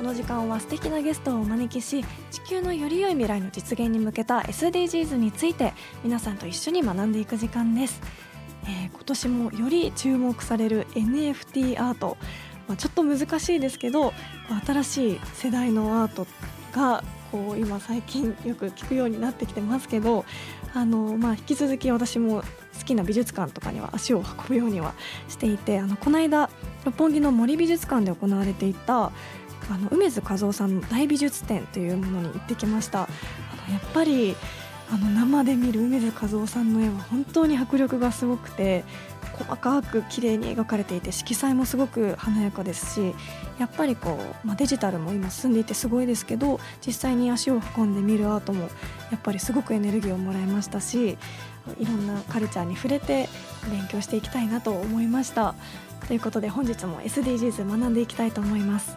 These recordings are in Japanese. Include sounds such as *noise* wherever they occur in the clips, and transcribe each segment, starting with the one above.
この時間は素敵なゲストをお招きし地球のより良い未来の実現に向けた SDGs について皆さんと一緒に学んでいく時間です、えー今年もより注目される NFT アート、まあ、ちょっと難しいですけど新しい世代のアートがこう今最近よく聞くようになってきてますけどあの、まあ、引き続き私も好きな美術館とかには足を運ぶようにはしていてあのこの間六本木の森美術館で行われていたあの梅津和夫さんの大美術展というものに行ってきました。あのやっぱりあの生で見る梅津和夫さんの絵は本当に迫力がすごくて細かく綺麗に描かれていて色彩もすごく華やかですしやっぱりこう、まあ、デジタルも今進んでいてすごいですけど実際に足を運んで見るアートもやっぱりすごくエネルギーをもらいましたしいろんなカルチャーに触れて勉強していきたいなと思いました。ということで本日も SDGs 学んでいきたいと思います。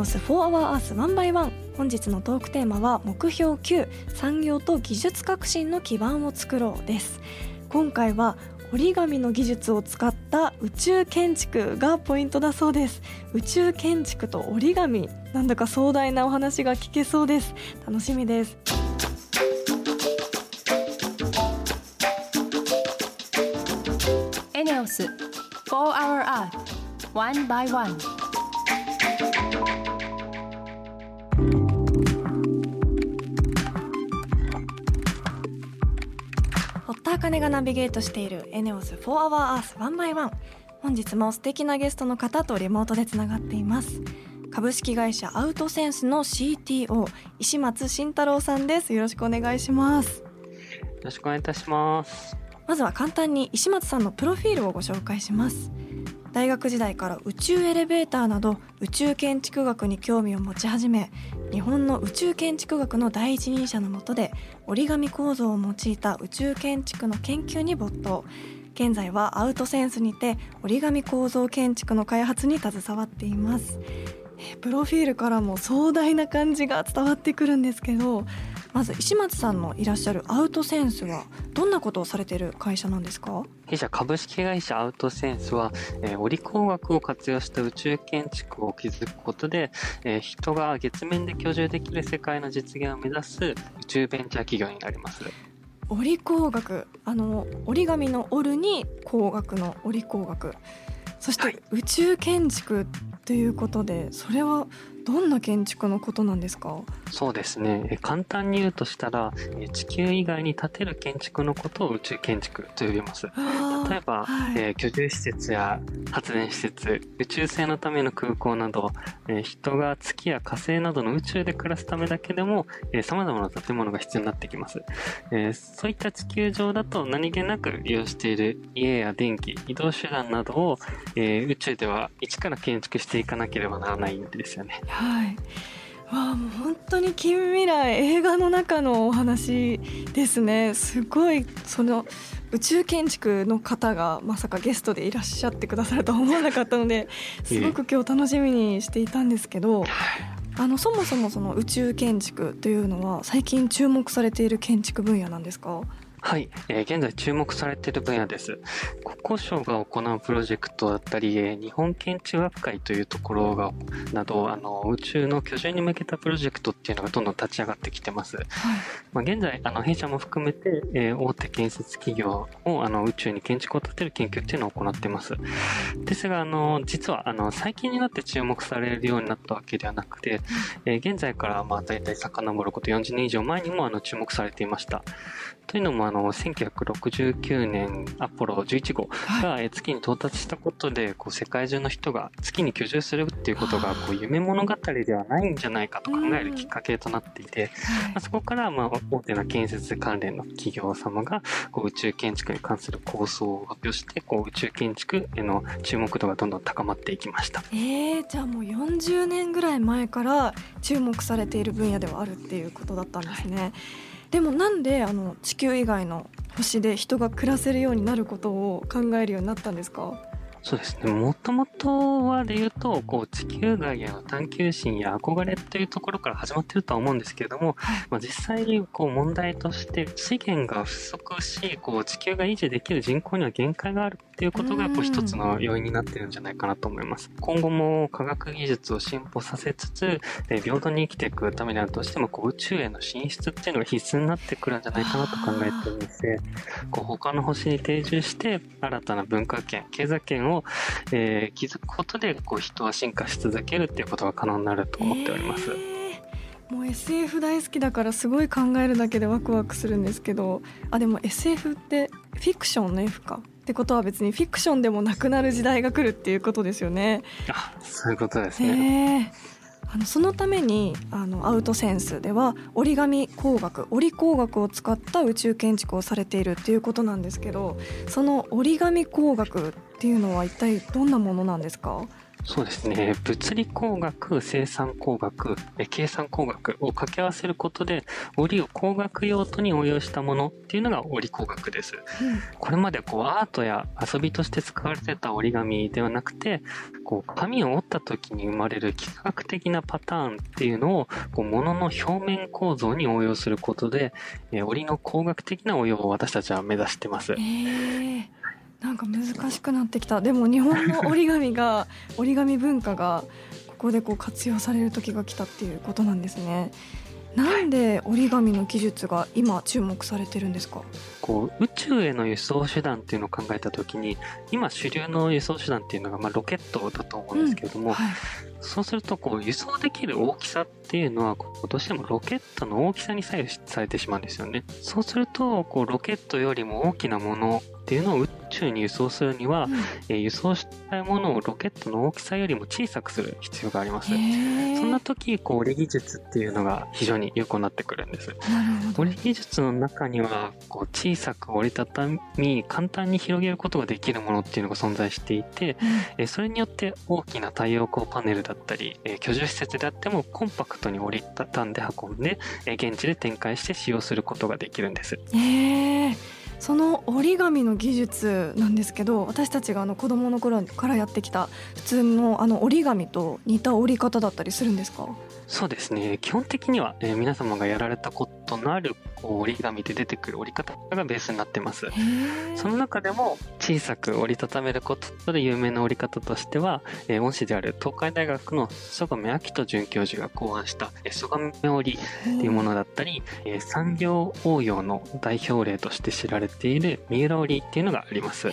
オス4アワーアース1 by 1本日のトークテーマは目標9産業と技術革新の基盤を作ろうです。今回は折り紙の技術を使った宇宙建築がポイントだそうです。宇宙建築と折り紙なんだか壮大なお話が聞けそうです。楽しみです。エネオス4 Hour Earth 1 by 1金がナビゲートしているエネオス4 h o u r Earth 1 by 1本日も素敵なゲストの方とリモートでつながっています。株式会社アウトセンスの CTO 石松慎太郎さんです。よろしくお願いします。よろしくお願いいたします。まずは簡単に石松さんのプロフィールをご紹介します。大学時代から宇宙エレベーターなど宇宙建築学に興味を持ち始め日本の宇宙建築学の第一人者の下で折り紙構造を用いた宇宙建築の研究に没頭。現在はアウトセンスにて折り紙構造建築の開発に携わっています。プロフィールからも壮大な感じが伝わってくるんですけどまず石松さんのいらっしゃるアウトセンスはどんなことをされている会社なんですか？弊社株式会社アウトセンスは、えー、折工学を活用した宇宙建築を築くことで、えー人が月面で居住できる世界の実現を目指す宇宙ベンチャー企業になります。折工学あの折り紙の折るに工学の折工学そしてはい。宇宙建築ということでそれはどんな建築のことなんですか？そうですね。えー簡単に言うとしたら、えー地球以外に建てる建築のことを宇宙建築と呼びます。例えば、はいえー居住施設や発電施設、宇宙船のための空港など、えー人が月や火星などの宇宙で暮らすためだけでも、えー様々な建物が必要になってきます。えーそういった地球上だと何気なく利用している家や電気、移動手段などを、えー宇宙では一から建築していかなければならないんですよね。はい。わあもう本当に近未来映画の中のお話ですね。すごいその宇宙建築の方がまさかゲストでいらっしゃってくださるとは思わなかったので *laughs* すごく今日楽しみにしていたんですけどあのそもそもその宇宙建築というのは最近注目されている建築分野なんですか？はい、えー、現在注目されている分野です。国交省が行うプロジェクトだったり、えー、日本建築学会というところが、など、あの、宇宙の居住に向けたプロジェクトっていうのがどんどん立ち上がってきてます。はい、まあ、現在、あの、弊社も含めて、えー、大手建設企業を、あの、宇宙に建築を建てる研究っていうのを行ってます。ですが、あの、実は、あの、最近になって注目されるようになったわけではなくて、えー、現在から、まあ、大体遡ること40年以上前にも、あの、注目されていました。というのも、あの、1969年アポロ11号が月に到達したことで、こう世界中の人が月に居住するっていうことがこう夢物語ではないんじゃないかと考えるきっかけとなっていて、まあ、そこからまあ大手な建設関連の企業様がこう宇宙建築に関する構想を発表してこう宇宙建築への注目度がどんどん高まっていきました。えー、じゃあもう40年ぐらい前から注目されている分野ではあるっていうことだったんですね。はいでもなんであの地球以外の星で人が暮らせるようになることを考えるようになったんですか？そうですね。もともとはで言うと、こう、地球外への探求心や憧れっていうところから始まってるとは思うんですけれども、まあ、実際にこう問題として資源が不足し、こう、地球が維持できる人口には限界があるっていうことが、こう、一つの要因になってるんじゃないかなと思います。今後も科学技術を進歩させつつ、え平等に生きていくためにはどうしてもこう、宇宙への進出っていうのが必須になってくるんじゃないかなと考えてるんですこう、他の星に定住して、新たな文化圏、経済圏をを、えー、気づくことでこう人は進化し続けるっていうことが可能になると思っております。えー、もう SF 大好きだからすごい考えるだけでワクワクするんですけどあでも SF ってフィクションの F かってことは別にフィクションでもなくなる時代が来るっていうことですよね。あそういうことですね。えーあのそのためにあのアウトセンスでは折り紙工学折り工学を使った宇宙建築をされているっていうことなんですけどその折り紙工学っていうのは一体どんなものなんですか？そうですね。物理工学、生産工学、計算工学を掛け合わせることで、折りを工学用途に応用したものっていうのが折り工学です。うん、これまでこうアートや遊びとして使われてた折り紙ではなくて、こう紙を折った時に生まれる幾何学的なパターンっていうのを、こう物の表面構造に応用することで、え折りの工学的な応用を私たちは目指してます。えーなんか難しくなってきたでも日本の折り紙が折り紙文化がここでこう活用される時が来たっていうことなんですね。なんで折り紙の技術が今注目されてるんですか？こう宇宙への輸送手段っていうのを考えた時に今主流の輸送手段っていうのが、まあ、ロケットだと思うんですけれども、うんはい、そうするとこう輸送できる大きさっていうのはどうしてもロケットの大きさに左右されてしまうんですよね。そうするとこうロケットよりも大きなものっていうのを宇宙に輸送するには、うん、えー、輸送したいものをロケットの大きさよりも小さくする必要があります。そんな時、こう、折り技術っていうのが非常に有効になってくるんです。折り技術の中には、こう、小さく折りたたみ、簡単に広げることができるものっていうのが存在していて、うん、えそれによって大きな太陽光パネルだったり、え居住施設であってもコンパクトに折りたたんで運んで、え現地で展開して使用することができるんです。へーその折り紙の技術なんですけど私たちがあの子供の頃からやってきた普通のあの折り紙と似た折り方だったりするんですか？そうですね。基本的には、えー、皆様がやられたことのある折り紙で出てくる折り方がベースになってます。その中でも小さく折りたためることで有名な折り方としては、えー、恩師である東海大学の曽我部明人准教授が考案した曽我部折りっていうものだったり、えー、産業応用の代表例として知られている三浦織っていうのがあります。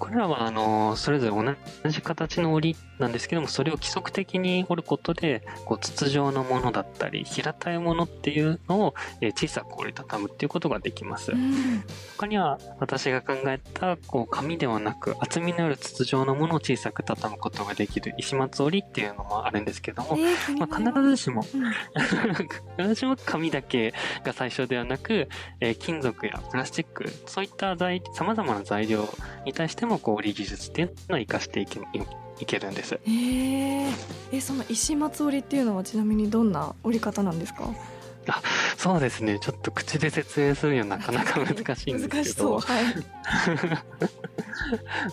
これらはあのそれぞれ同じ形の織なんですけどもそれを規則的に織ることでこう筒状のものだったり平たいものっていうのを小さく折りたたむっていうことができます。うん、他には私が考えたこう紙ではなく厚みのある筒状のものを小さく畳むことができる石松織っていうのもあるんですけども、えー、まあ、必ずしも、うん、*laughs* 必ずしも紙だけが最初ではなく、えー、金属やプラスチックそういったさまざまな材料に対してもこう織り技術っていうのを生かしていきいけるんです。えー、えその石松織っていうのはちなみにどんな織り方なんですか？そうですね。ちょっと口で説明するにはなかなか難しいんですけど、難しそうはい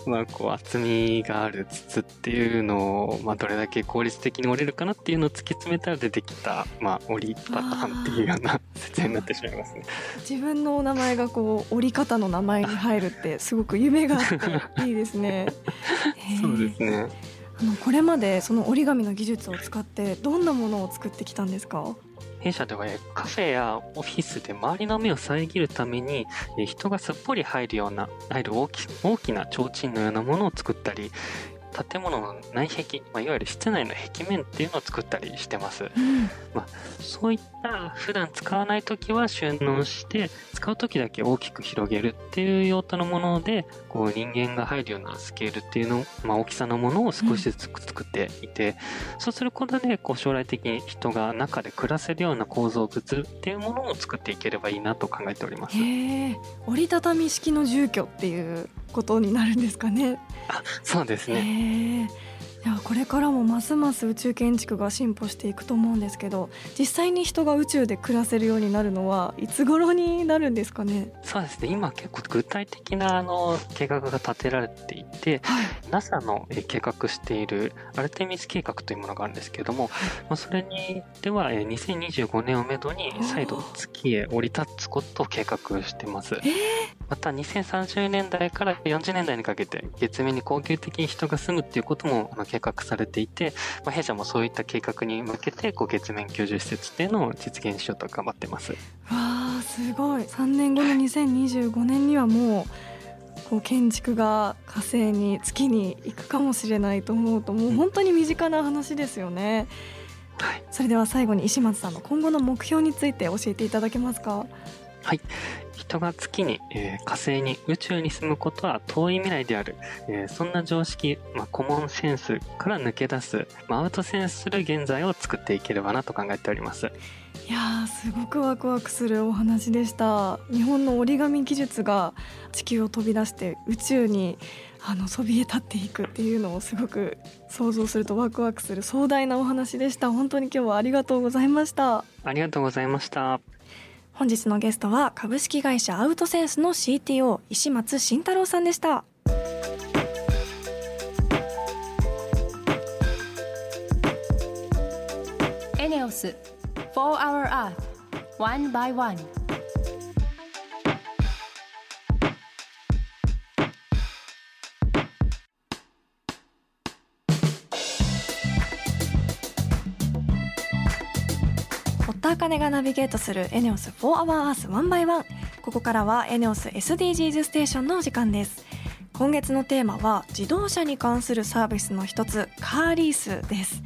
*laughs* まあこう厚みがある筒っていうのを、まあ、どれだけ効率的に折れるかなっていうのを突き詰めたら出てきた、まあ、折りパターンっていうような説明になってしまいますね。自分のお名前がこう折り方の名前に入るってすごく夢があっていいですね。*laughs* そうですね。あのこれまでその折り紙の技術を使ってどんなものを作ってきたんですか？弊社ではカフェやオフィスで周りの目を遮るために人がすっぽり入るような入る大き大きな提灯のようなものを作ったり建物の内壁、まあ、いわゆる室内の壁面っていうのを作ったりしてますうんそういった普段使わない時は収納して使う時だけ大きく広げるっていう用途のものでこう人間が入るようなスケールっていうの、まあ、大きさのものを少しずつ作っていて、そうすることでこう将来的に人が中で暮らせるような構造物っていうものを作っていければいいなと考えております。折りたたみ式の住居っていうことになるんですかね。あ *laughs* そうですね。いやこれからもますます宇宙建築が進歩していくと思うんですけど実際に人が宇宙で暮らせるようになるのはいつ頃になるんですかね？そうですね。今結構具体的なあの計画が立てられていて、はい。NASA のえー計画しているアルテミス計画というものがあるんですけれども、まあ、それにではえー2025年をめどに再度月へ降り立つことを計画してます。えーまた2030年代から40年代にかけて月面に恒久的に人が住むっていうことも計画されていて、まあ、弊社もそういった計画に向けてこう月面居住施設っていうのを実現しようと頑張ってます。わあすごい。3年後の2025年にはもうこう建築が火星に月に行くかもしれないと思うともう本当に身近な話ですよね。はい。それでは最後に石松さんの今後の目標について教えていただけますか？はい。人が月に、えー火星に宇宙に住むことは遠い未来である。えーそんな常識、まあ、コモンセンスから抜け出す、まあ、アウトセンスする現在を作っていければなと考えております。いやーすごくワクワクするお話でした日本の折り紙技術が地球を飛び出して宇宙にあのそびえ立っていくっていうのをすごく想像するとワクワクする壮大なお話でした本当に今日はありがとうございましたありがとうございました。本日のゲストは株式会社アウトセンスの CTO 石松慎太郎さんでした。エネオス4 Hour Earth One by One. 田茜がナビゲートするエネオス4 Hour Earth One by One ここからはエネオス SDGs ステーションのお時間です。今月のテーマは自動車に関するサービスの一つカーリースです。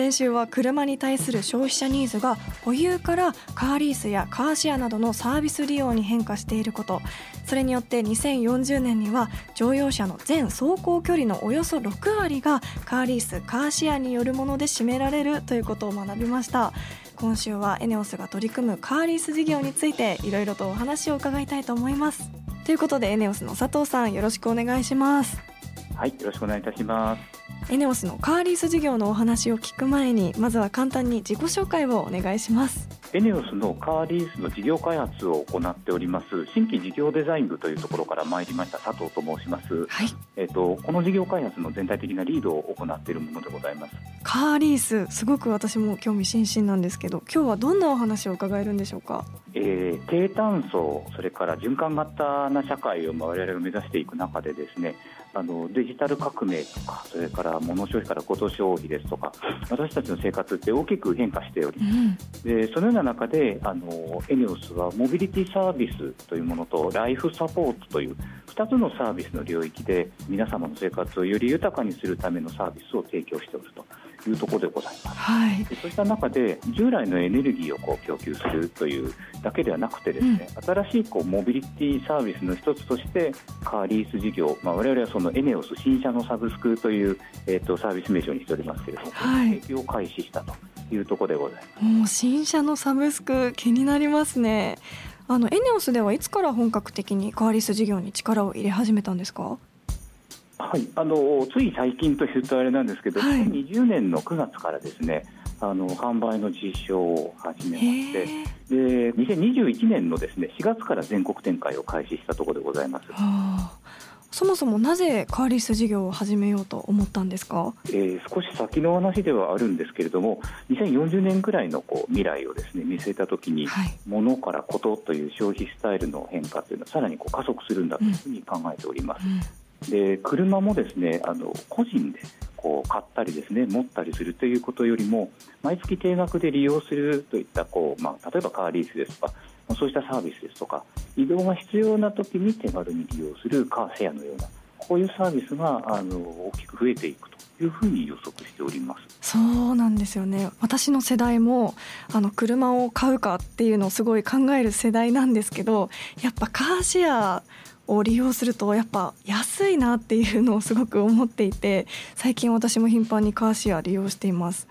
先週は車に対する消費者ニーズが保有からカーリースやカーシェアなどのサービス利用に変化していること。それによって2040年には乗用車の全走行距離のおよそ6割がカーリースカーシェアによるもので占められるということを学びました。今週はエネオスが取り組むカーリース事業についていろいろとお話を伺いたいと思います。ということでエネオスの佐藤さんよろしくお願いします。はい、よろしくお願いいたします。エネオスのカーリース事業のお話を聞く前にまずは簡単に自己紹介をお願いしますエネオスのカーリースの事業開発を行っております新規事業デザイン部というところから参りました佐藤と申します。はいえっ、とこの事業開発の全体的なリードを行っているものでございます。カーリースすごく私も興味津々なんですけど今日はどんなお話を伺えるんでしょうか？えー低炭素それから循環型な社会をまあ我々が目指していく中でですねあのデジタル革命とかそれから物消費からコト消費ですとか私たちの生活って大きく変化しておりうん。でそのような中であのエネオスはモビリティサービスというものとライフサポートという2つのサービスの領域で皆様の生活をより豊かにするためのサービスを提供しておるというところでございます。はい。でそうした中で従来のエネルギーをこう供給するというだけではなくてですね、新しいこうモビリティサービスの一つとしてカーリース事業、まあ、我々はそのエネオス新車のサブスクという、えー、とサービス名称にしておりますけれども、はい。提供を開始したというところでございます。もう新車のサブスク気になりますね。あのエネオスではいつから本格的にカーリース事業に力を入れ始めたんですか？はい、あのつい最近というとあれなんですけど、はい。2020年の9月からですねあの販売の実証を始めましてで2021年のですね4月から全国展開を開始したところでございます、はあ。そもそもなぜカーリース事業を始めようと思ったんですか？えー少し先の話ではあるんですけれども2040年くらいのこう未来をですね見据えたときにはい。物からことという消費スタイルの変化というのはさらにこう加速するんだというふうに考えております、うんで車もですねあの個人でこう買ったりですね持ったりするということよりも毎月定額で利用するといったこう、まあ、例えばカーリースですとかそうしたサービスですとか移動が必要な時に手軽に利用するカーシェアのようなこういうサービスがあの大きく増えていくというふうに予測しております。そうなんですよね私の世代もあの車を買うかっていうのをすごい考える世代なんですけどやっぱカーシェアを利用するとやっぱ安いなっていうのをすごく思っていて最近私も頻繁にカーシェア利用しています。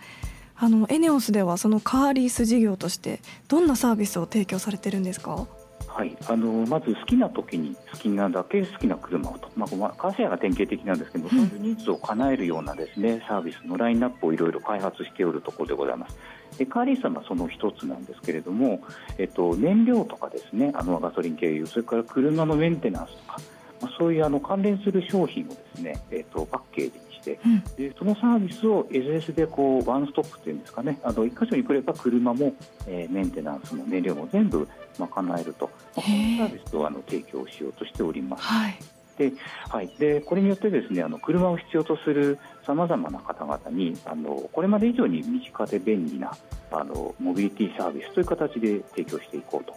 あのエネオスではそのカーリース事業としてどんなサービスを提供されてるんですか？はい、あのまず好きな時に好きなだけ好きな車をと、まあまあ、カーシェアが典型的なんですけど、そういうニーズを叶えるようなですねサービスのラインナップをいろいろ開発しておるところでございます。でカーリーさんはその一つなんですけれども、えっと、燃料とかですねあのガソリン経由それから車のメンテナンスとか、まあ、そういうあの関連する商品をですね、えっと、パッケージてうん。でそのサービスを SS でこうワンストップっていうんですかね。あの一箇所に来れば車も、えーメンテナンスも燃料も全部賄えると、まあ、このサービスをあの提供しようとしております。はい。はい、でこれによってですねあの車を必要とするさまざまな方々にあのこれまで以上に身近で便利なあのモビリティサービスという形で提供していこうと。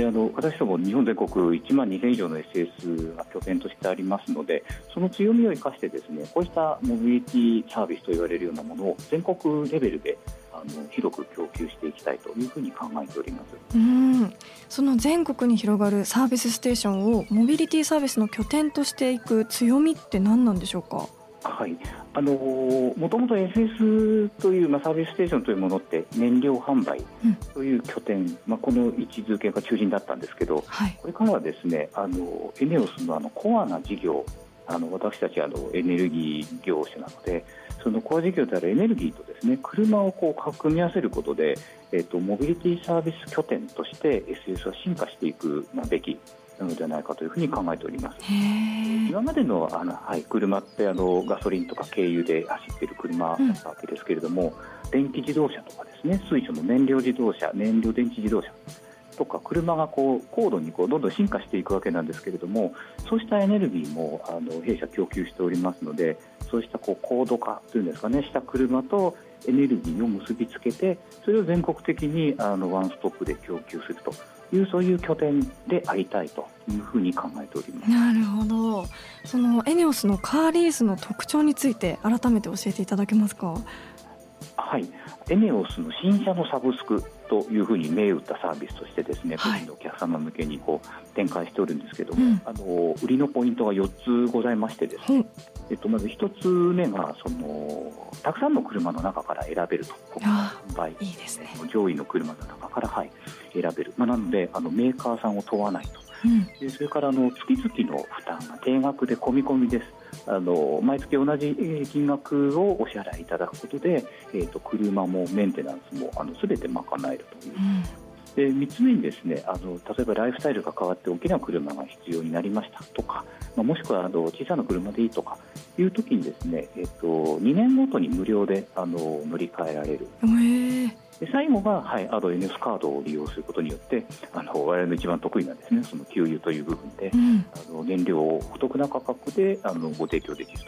であの私ども日本全国1万2000以上の SS が拠点としてありますのでその強みを生かしてですねこうしたモビリティサービスと言われるようなものを全国レベルであの広く供給していきたいというふうに考えております。うんその全国に広がるサービスステーションをモビリティサービスの拠点としていく強みって何なんでしょうか？はい、あのもともと SS という、まあ、サービスステーションというものって燃料販売うん。という拠点、まあ、この位置づけが中心だったんですけどはい。これからはですねあのエネオスのあのコアな事業あの私たちあのエネルギー業種なのでそのコア事業であるエネルギーとですね車をこう組み合わせることで、えっと、モビリティサービス拠点として SS は進化していくまあべきなのではないかというふうに考えております。今までのあの、はい、車ってあのガソリンとか軽油で走っている車だったわけですけれども、電気自動車とかですね水素の燃料自動車燃料電池自動車とか車がこう高度にこうどんどん進化していくわけなんですけれどもそうしたエネルギーもあの弊社供給しておりますのでそうしたこう高度化というんですかねした車とエネルギーを結びつけてそれを全国的にあのワンストップで供給するというそういう拠点でありたいというふうに考えております。なるほど。そのエネオスのカーリースの特徴について改めて教えていただけますか？はい、エネオスの新車のサブスクというふうに銘打ったサービスとしてですね、はい。個人のお客様向けにこう展開しておるんですけども、うん。あの売りのポイントが4つございましてですね、ほう。えっと、まず1つ目がそのたくさんの車の中から選べると。あ販売いいですね。上位の車の中から、はい、選べる、まあ、なのであのメーカーさんを問わないとうん。でそれからあの月々の負担が定額で込み込みです。あの毎月同じえー金額をお支払いいただくことで、えー、と車もメンテナンスもあの全て賄えるという。うん。で3つ目にですねあの例えばライフスタイルが変わって大きな車が必要になりましたとか、まあ、もしくはあの小さな車でいいとかいう時にですね、えっと2年ごとに無料であの乗り換えられる。へえで最後が、はい、アド NS カードを利用することによってあの我々の一番得意なですねその給油という部分でうん。あの燃料をお得な価格であのご提供できると。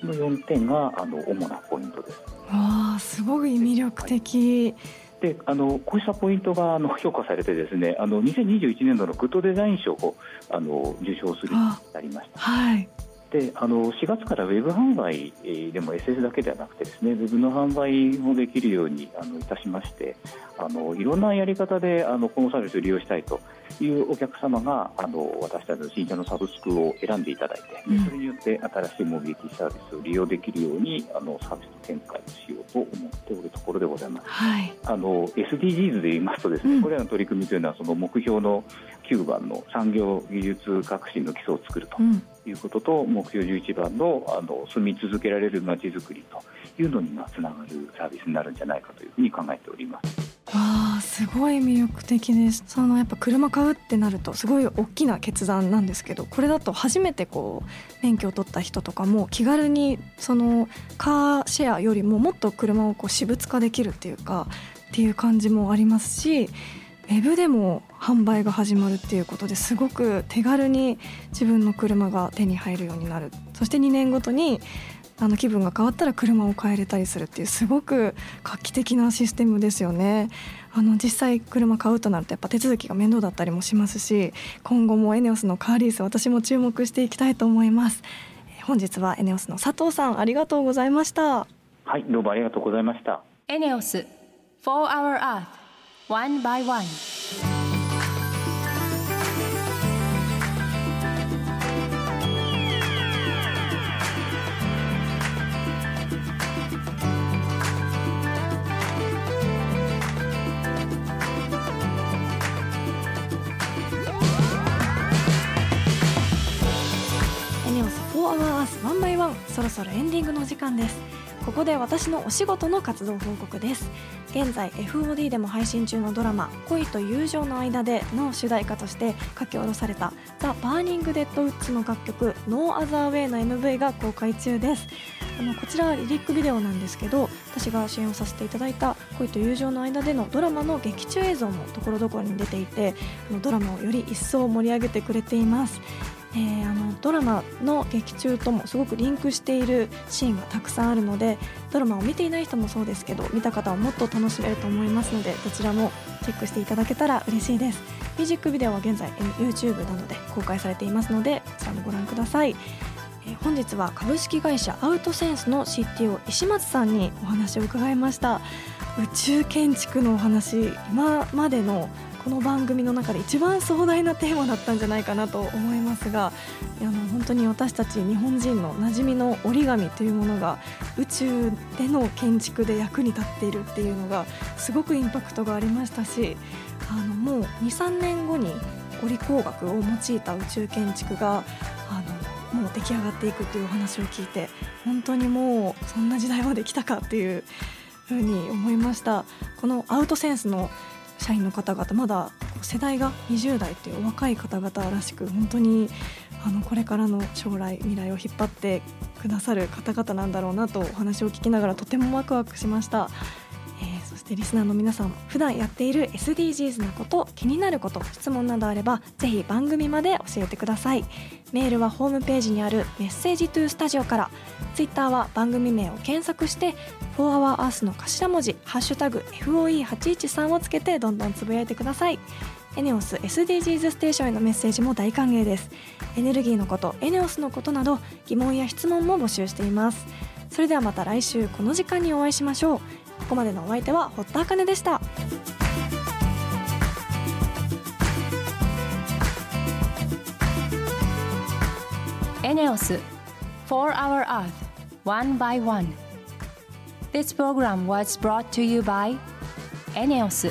この4点があの主なポイントです。わあすごい魅力的。であのこうしたポイントがあの評価されてですねあの2021年度のグッドデザイン賞をあの受賞するようになりました。はいであの4月からウェブ販売えーでも SS だけではなくてですねウェブの販売もできるようにあのいたしましてあのいろんなやり方であのこのサービスを利用したいというお客様があの私たちの新車のサブスクを選んでいただいて、うん。それによって新しいモビリティサービスを利用できるようにあのサービスの展開をしようと思っておるところでございます。はい。あの SDGs で言いますとですね、うん。これらの取り組みというのはその目標の9番の産業技術革新の基礎を作ると。うんいうことと目標11番のあの住み続けられるまちづくりというのにつながるサービスになるんじゃないかというふうに考えております。わあすごい魅力的ですそのやっぱ車買うってなるとすごい大きな決断なんですけどこれだと初めてこう免許を取った人とかも気軽にそのカーシェアよりももっと車をこう私物化できるっていうかっていう感じもありますしウェブでも販売が始まるっていうことですごく手軽に自分の車が手に入るようになる。そして2年ごとにあの気分が変わったら車を変えれたりするっていうすごく画期的なシステムですよね。あの実際車買うとなるとやっぱ手続きが面倒だったりもしますし今後もエネオスのカーリース私も注目していきたいと思います。本日はエネオスの佐藤さんありがとうございました。はいどうもありがとうございました。エネオス4 Hour Earth One by One. One by one そろそろエンディングの時間です。ここで私のお仕事の活動報告です。現在 FOD でも配信中のドラマ「恋と友情の間で」の主題歌として書き下ろされた「 The Burning Deadwoods」の楽曲「ノー・アザー・ウェイ」の MV が公開中です。あのこちらはリリックビデオなんですけど私が主演をさせていただいた恋と友情の間でのドラマの劇中映像もところどころに出ていてドラマをより一層盛り上げてくれています。えー、あのドラマの劇中ともすごくリンクしているシーンがたくさんあるのでドラマを見ていない人もそうですけど見た方はもっと楽しめると思いますのでどちらもチェックしていただけたら嬉しいです。ミュージックビデオは現在 YouTube などで公開されていますのでこちらもご覧ください。え本日は株式会社アウトセンスの CTO 石松さんにお話を伺いました。宇宙建築のお話今までのこの番組の中で一番壮大なテーマだったんじゃないかなと思いますがあの本当に私たち日本人の馴染みの折り紙というものが宇宙での建築で役に立っているっていうのがすごくインパクトがありましたしあのもう23年後に折り工学を用いた宇宙建築があのもう出来上がっていくというお話を聞いて本当にもうそんな時代まで来たかっていうふうに思いました。このアウトセンスの社員の方々まだ世代が20代という若い方々らしく本当にあのこれからの将来未来を引っ張ってくださる方々なんだろうなとお話を聞きながらとてもワクワクしました。そしてリスナーの皆さん普段やっている SDGs のこと気になること質問などあればぜひ番組まで教えてください。メールはホームページにあるメッセージトゥースタジオから。ツイッターは番組名を検索して「4HourEarth」の頭文字「ハッシュタグ #FOE813」をつけてどんどんつぶやいてください。エネオス SDGs ステーションへのメッセージも大歓迎です。エネルギーのことエネオスのことなど疑問や質問も募集しています。それではまた来週この時間にお会いしましょう。ここまでのお相手は堀田茜でしたエネオス4 Hour Earth One by One This program was brought to you by エネオス